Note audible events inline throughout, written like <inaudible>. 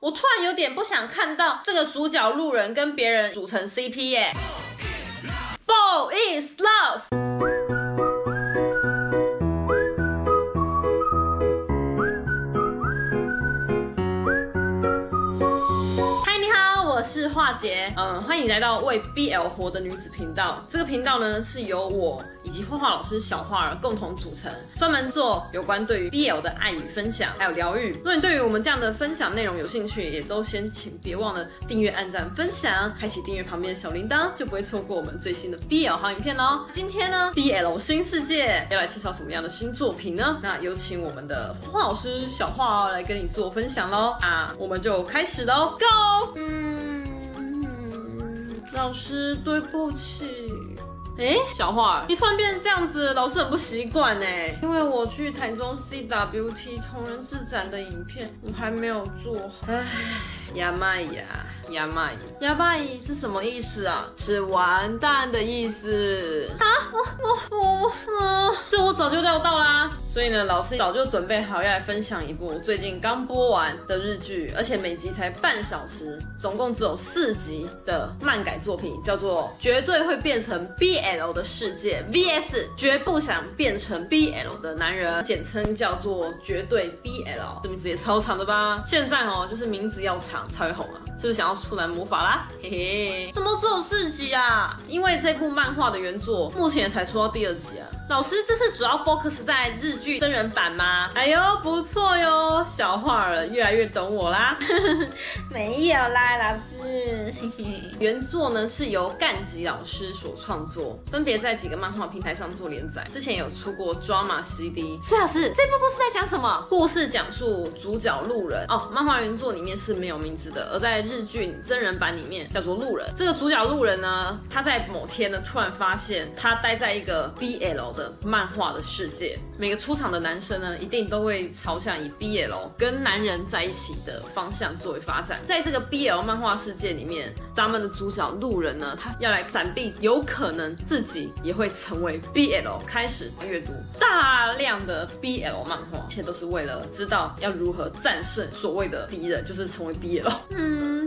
我突然有点不想看到这个主角路人跟别人组成 CP 耶。Ball is love。姐，嗯，欢迎来到为 BL 活的女子频道。这个频道呢，是由我以及画画老师小花儿共同组成，专门做有关对于 BL 的爱与分享，还有疗愈。如果你对于我们这样的分享内容有兴趣，也都先请别忘了订阅、按赞、分享，开启订阅旁边的小铃铛，就不会错过我们最新的 BL 好影片哦。今天呢，BL 新世界要来介绍什么样的新作品呢？那有请我们的画老师小花儿来跟你做分享喽。啊，我们就开始喽，Go！嗯。老师，对不起。哎，小花，你突然变成这样子，老师很不习惯哎。因为我去台中 CWT 同人志展的影片，我还没有做好。哎，やばい呀， やばい。やばい是什么意思啊？是完蛋的意思。啊，我我我我，这我早就料到啦。所以呢，老师早就准备好要来分享一部最近刚播完的日剧，而且每集才半小时，总共只有四集的漫改作品，叫做《绝对会变成 BL 的世界》VS 绝不想变成 BL 的男人，简称叫做《绝对 BL》，这名字也超长的吧？现在哦，就是名字要长才会红啊！是不是想要 出来魔法啦？嘿嘿，怎么只有四集啊？因为这部漫画的原作目前才出到第二集啊。老师，这是主要 focus 在日剧真人版吗？哎呦，不错哟，小画儿越来越懂我啦。<laughs> 没有啦，老师。<laughs> 原作呢是由干吉老师所创作，分别在几个漫画平台上做连载。之前有出过 Drama CD。是老师，这部故事在讲什么？故事讲述主角路人哦，漫画原作里面是没有名字的，而在日剧真人版里面叫做路人。这个主角路人呢，他在某天呢突然发现他待在一个 BL 的。漫画的世界，每个出场的男生呢，一定都会朝向以 BL 跟男人在一起的方向作为发展。在这个 BL 漫画世界里面，咱们的主角路人呢，他要来闪避有可能自己也会成为 BL，开始阅读大量的 BL 漫画，一切都是为了知道要如何战胜所谓的敌人，就是成为 BL。嗯，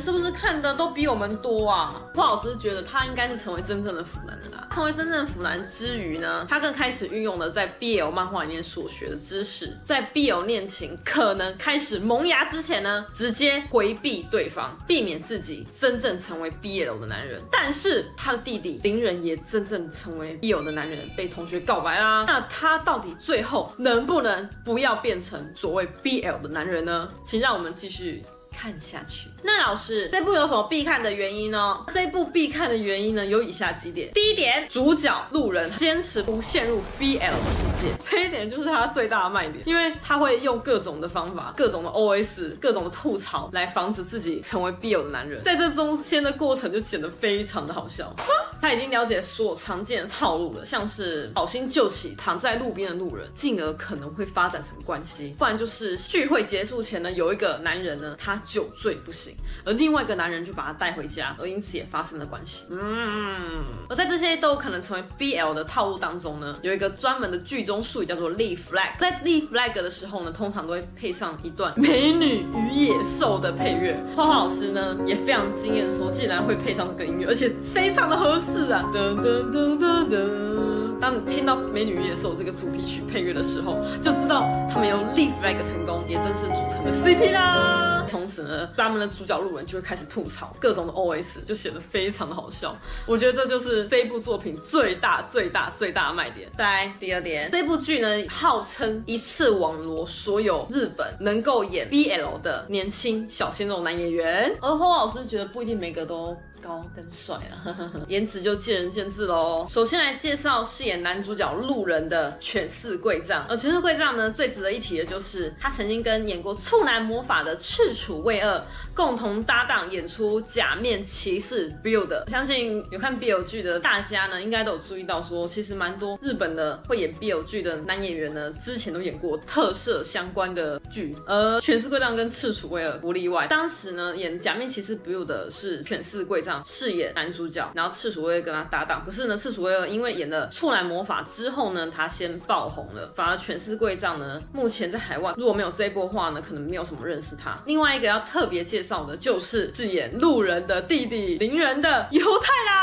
是不是看的都比我们多啊？霍老师觉得他应该是成为真正的腐男的啦。成为真正腐男之余。呢，他更开始运用了在 BL 漫画里面所学的知识，在 BL 恋情可能开始萌芽之前呢，直接回避对方，避免自己真正成为 BL 的男人。但是他的弟弟林人也真正成为 BL 的男人，被同学告白啦。那他到底最后能不能不要变成所谓 BL 的男人呢？请让我们继续。看下去。那老师，这部有什么必看的原因呢？这部必看的原因呢，有以下几点。第一点，主角路人坚持不陷入 BL 的世界，这一点就是他最大的卖点，因为他会用各种的方法、各种的 OS、各种的吐槽来防止自己成为 BL 的男人。在这中间的过程就显得非常的好笑。他已经了解所有常见的套路了，像是好心救起躺在路边的路人，进而可能会发展成关系；不然就是聚会结束前呢，有一个男人呢，他。酒醉不醒，而另外一个男人就把他带回家，而因此也发生了关系。嗯，而在这些都可能成为 BL 的套路当中呢，有一个专门的剧中术语叫做 l e a flag”。在 l e a flag” 的时候呢，通常都会配上一段《美女与野兽》的配乐。花花老师呢也非常惊艳，说竟然会配上这个音乐，而且非常的合适是啊！噔噔噔噔噔。当你听到《美女与野兽》这个主题曲配乐的时候，就知道他们有立 flag 成功，也正式组成了 CP 啦。同时呢，咱们的主角路人就会开始吐槽各种的 OS，就显得非常的好笑。我觉得这就是这一部作品最大、最大、最大的卖点。再来第二点，这部剧呢，号称一次网罗所有日本能够演 BL 的年轻小鲜肉男演员，而后老师觉得不一定每个都。高跟帅啊，颜值就见仁见智喽。首先来介绍饰演男主角路人的犬饲贵丈，而犬饲贵丈呢，最值得一提的就是他曾经跟演过《处男魔法》的赤楚卫二共同搭档演出《假面骑士 Build》。相信有看 BL 剧的大家呢，应该都有注意到说，其实蛮多日本的会演 BL 剧的男演员呢，之前都演过特摄相关的剧，而犬饲贵丈跟赤楚卫二不例外。当时呢，演《假面骑士 Build》的是犬饲贵丈。上饰演男主角，然后赤楚卫跟他搭档。可是呢，赤楚卫因为演了《处男魔法》之后呢，他先爆红了，反而权势贵丈呢，目前在海外如果没有这一波话呢，可能没有什么认识他。另外一个要特别介绍的就是饰演路人的弟弟林人的犹太郎，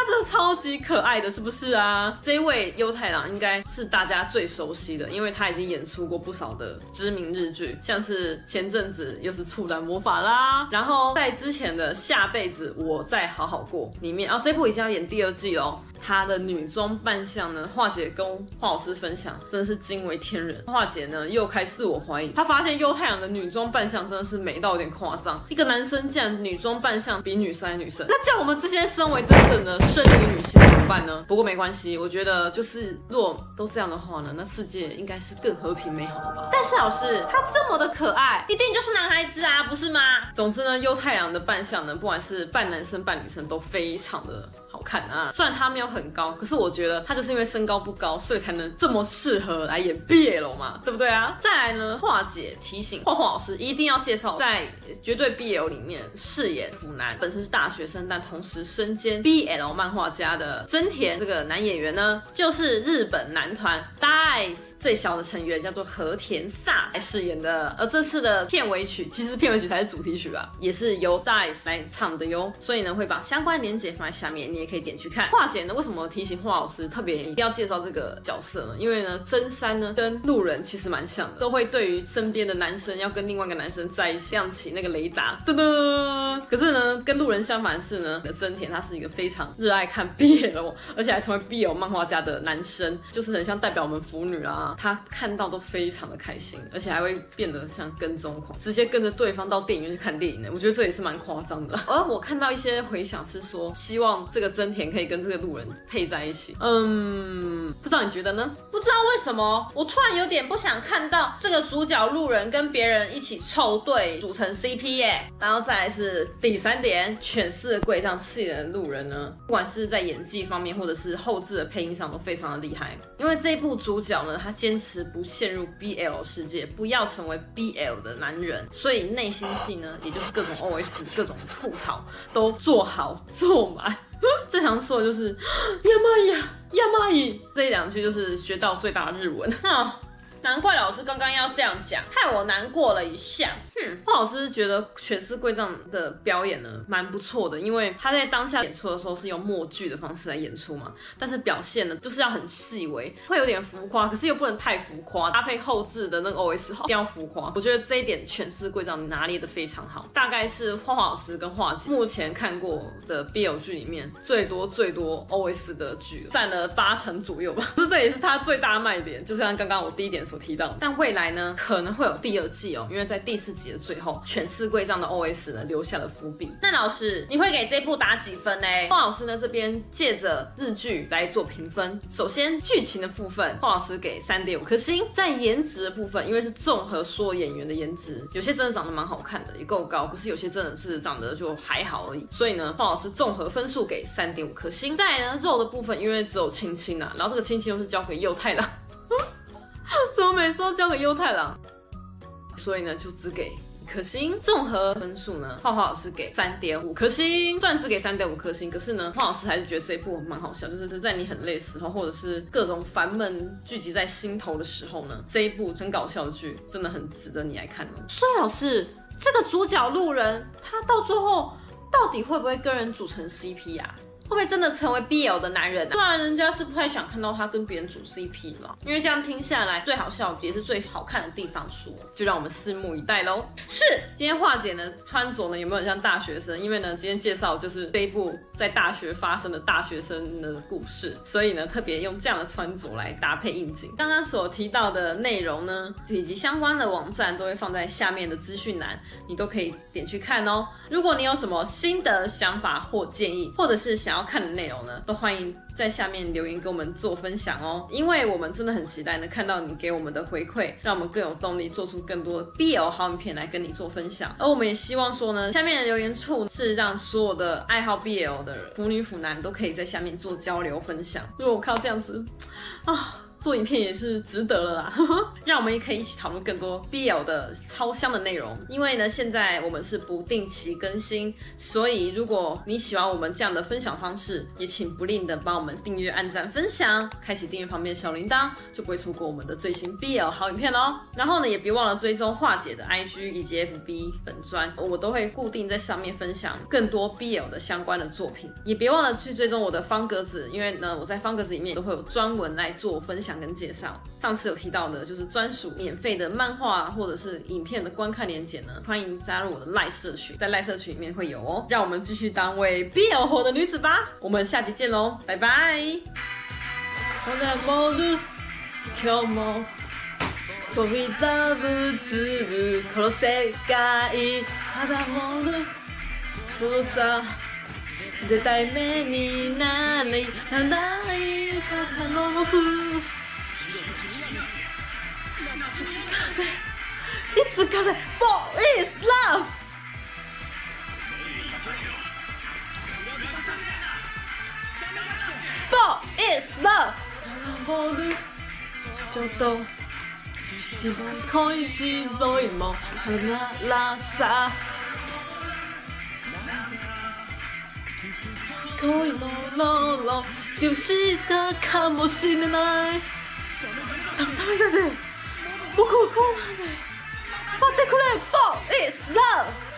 他真的超级可爱的，是不是啊？这一位优太郎应该是大家最熟悉的，因为他已经演出过不少的知名日剧，像是前阵子又是《处男魔法》啦，然后在之前的下辈子我再好好过里面，啊，这部已经要演第二季哦。她的女装扮相呢，华姐跟华老师分享，真的是惊为天人。华姐呢又开始自我怀疑，她发现优太阳的女装扮相真的是美到有点夸张，一个男生竟然女装扮相比女生还女生，那叫我们这些身为真正的胜利女性怎么办呢？不过没关系，我觉得就是若都这样的话呢，那世界应该是更和平美好了吧。但是老师他这么的可爱，一定就是男孩子啊，不是吗？总之呢，优太阳的扮相呢，不管是扮男生扮女生都非常的。好看啊！虽然他没有很高，可是我觉得他就是因为身高不高，所以才能这么适合来演 BL 嘛，对不对啊？再来呢，华姐提醒画画老师一定要介绍在绝对 BL 里面饰演腐男，本身是大学生，但同时身兼 BL 漫画家的真田这个男演员呢，就是日本男团 DICE。最小的成员叫做和田萨来饰演的，而这次的片尾曲其实片尾曲才是主题曲吧，也是由 DICE 来唱的哟。所以呢，会把相关链接放在下面，你也可以点去看。樺姐呢，为什么提醒樺老师特别一定要介绍这个角色呢？因为呢，真山呢跟路人其实蛮像的，都会对于身边的男生要跟另外一个男生在一起亮起那个雷达，噔噔。可是呢，跟路人相反的是呢，真田他是一个非常热爱看 BL，而且还成为 BL 漫画家的男生，就是很像代表我们腐女啊。他看到都非常的开心，而且还会变得像跟踪狂，直接跟着对方到电影院去看电影呢。我觉得这也是蛮夸张的。<laughs> 而我看到一些回想是说，希望这个真田可以跟这个路人配在一起。嗯，不知道你觉得呢？不知道为什么，我突然有点不想看到这个主角路人跟别人一起凑对组成 CP 耶。然后再来是第三点，犬饲贵丈饰演的路人呢，不管是在演技方面，或者是后置的配音上，都非常的厉害。因为这一部主角呢，他坚持。不陷入 BL 世界，不要成为 BL 的男人，所以内心戏呢，也就是各种 OS、各种吐槽都做好 <laughs> 做满。<laughs> 最常说的就是“ <gasps> 亚麻伊呀，亚麻伊”这两句，就是学到最大的日文。<laughs> 难怪老师刚刚要这样讲，害我难过了一下。哼，樺老师觉得犬饲贵丈的表演呢，蛮不错的，因为他在当下演出的时候是用默剧的方式来演出嘛，但是表现呢，就是要很细微，会有点浮夸，可是又不能太浮夸，搭配后置的那个 OS 一定要浮夸。我觉得这一点犬饲贵丈拿捏的非常好，大概是樺樺老师跟画姐目前看过的 BL 剧里面最多最多 OS 的剧，占了八成左右吧。这 <laughs> 这也是他最大卖点，就像刚刚我第一点。所提到，但未来呢，可能会有第二季哦，因为在第四集的最后，犬饲贵丈的 OS 呢留下了伏笔。那老师，你会给这部打几分呢？樺老师呢这边借着日剧来做评分。首先剧情的部分，樺老师给三点五颗星。在颜值的部分，因为是综合所有演员的颜值，有些真的长得蛮好看的，也够高，可是有些真的是长得就还好而已。所以呢，樺老师综合分数给三点五颗星。再来呢，肉的部分，因为只有青青啊，然后这个青青又是交给优太郎。<laughs> 怎么每次都交给优太郎？所以呢，就只给一颗星。综合分数呢，樺樺老师给三点五颗星，虽然只给三点五颗星，可是呢，樺老师还是觉得这一部蛮好笑，就是在你很累的时候，或者是各种烦闷聚集在心头的时候呢，这一部很搞笑的剧真的很值得你来看哦。所以老师，这个主角路人他到最后到底会不会跟人组成 CP 啊？会不会真的成为 BL 的男人？不然人家是不太想看到他跟别人组 CP 了，因为这样听下来，最好笑也是最好看的地方说，就让我们拭目以待喽。是，今天樺姐呢穿着呢有没有很像大学生？因为呢今天介绍就是这一部在大学发生的大学生的故事，所以呢特别用这样的穿着来搭配应景。刚刚所提到的内容呢，以及相关的网站都会放在下面的资讯栏，你都可以点去看哦。如果你有什么新的、想法或建议，或者是想要要看的内容呢，都欢迎在下面留言跟我们做分享哦，因为我们真的很期待能看到你给我们的回馈，让我们更有动力做出更多 BL 好影片来跟你做分享。而我们也希望说呢，下面的留言处是让所有的爱好 BL 的腐女腐男都可以在下面做交流分享。如果我靠这样子啊。做影片也是值得了啦。<laughs> 让我们也可以一起讨论更多 BL 的超香的内容。因为呢，现在我们是不定期更新，所以如果你喜欢我们这样的分享方式，也请不吝的帮我们订阅、按赞、分享，开启订阅旁边小铃铛，就不会错过我们的最新 BL 好影片哦。然后呢，也别忘了追踪化姐的 IG 以及 FB 粉专，我都会固定在上面分享更多 BL 的相关的作品。也别忘了去追踪我的方格子，因为呢，我在方格子里面都会有专文来做分享跟介绍。上次有提到的，就是专属免费的漫画或者是影片的观看连结呢，欢迎加入我的赖社群，在赖社群里面会有哦。让我们继续当为 BL 活的女子吧，我们下期见喽，拜拜。一直搞的，Ball is love。Ball is love。就都，只望开始来望，看那拉萨。可以咯咯咯，就是他看不清的爱。他们他们在这。我可哭了呢，我得哭了，Ball is love。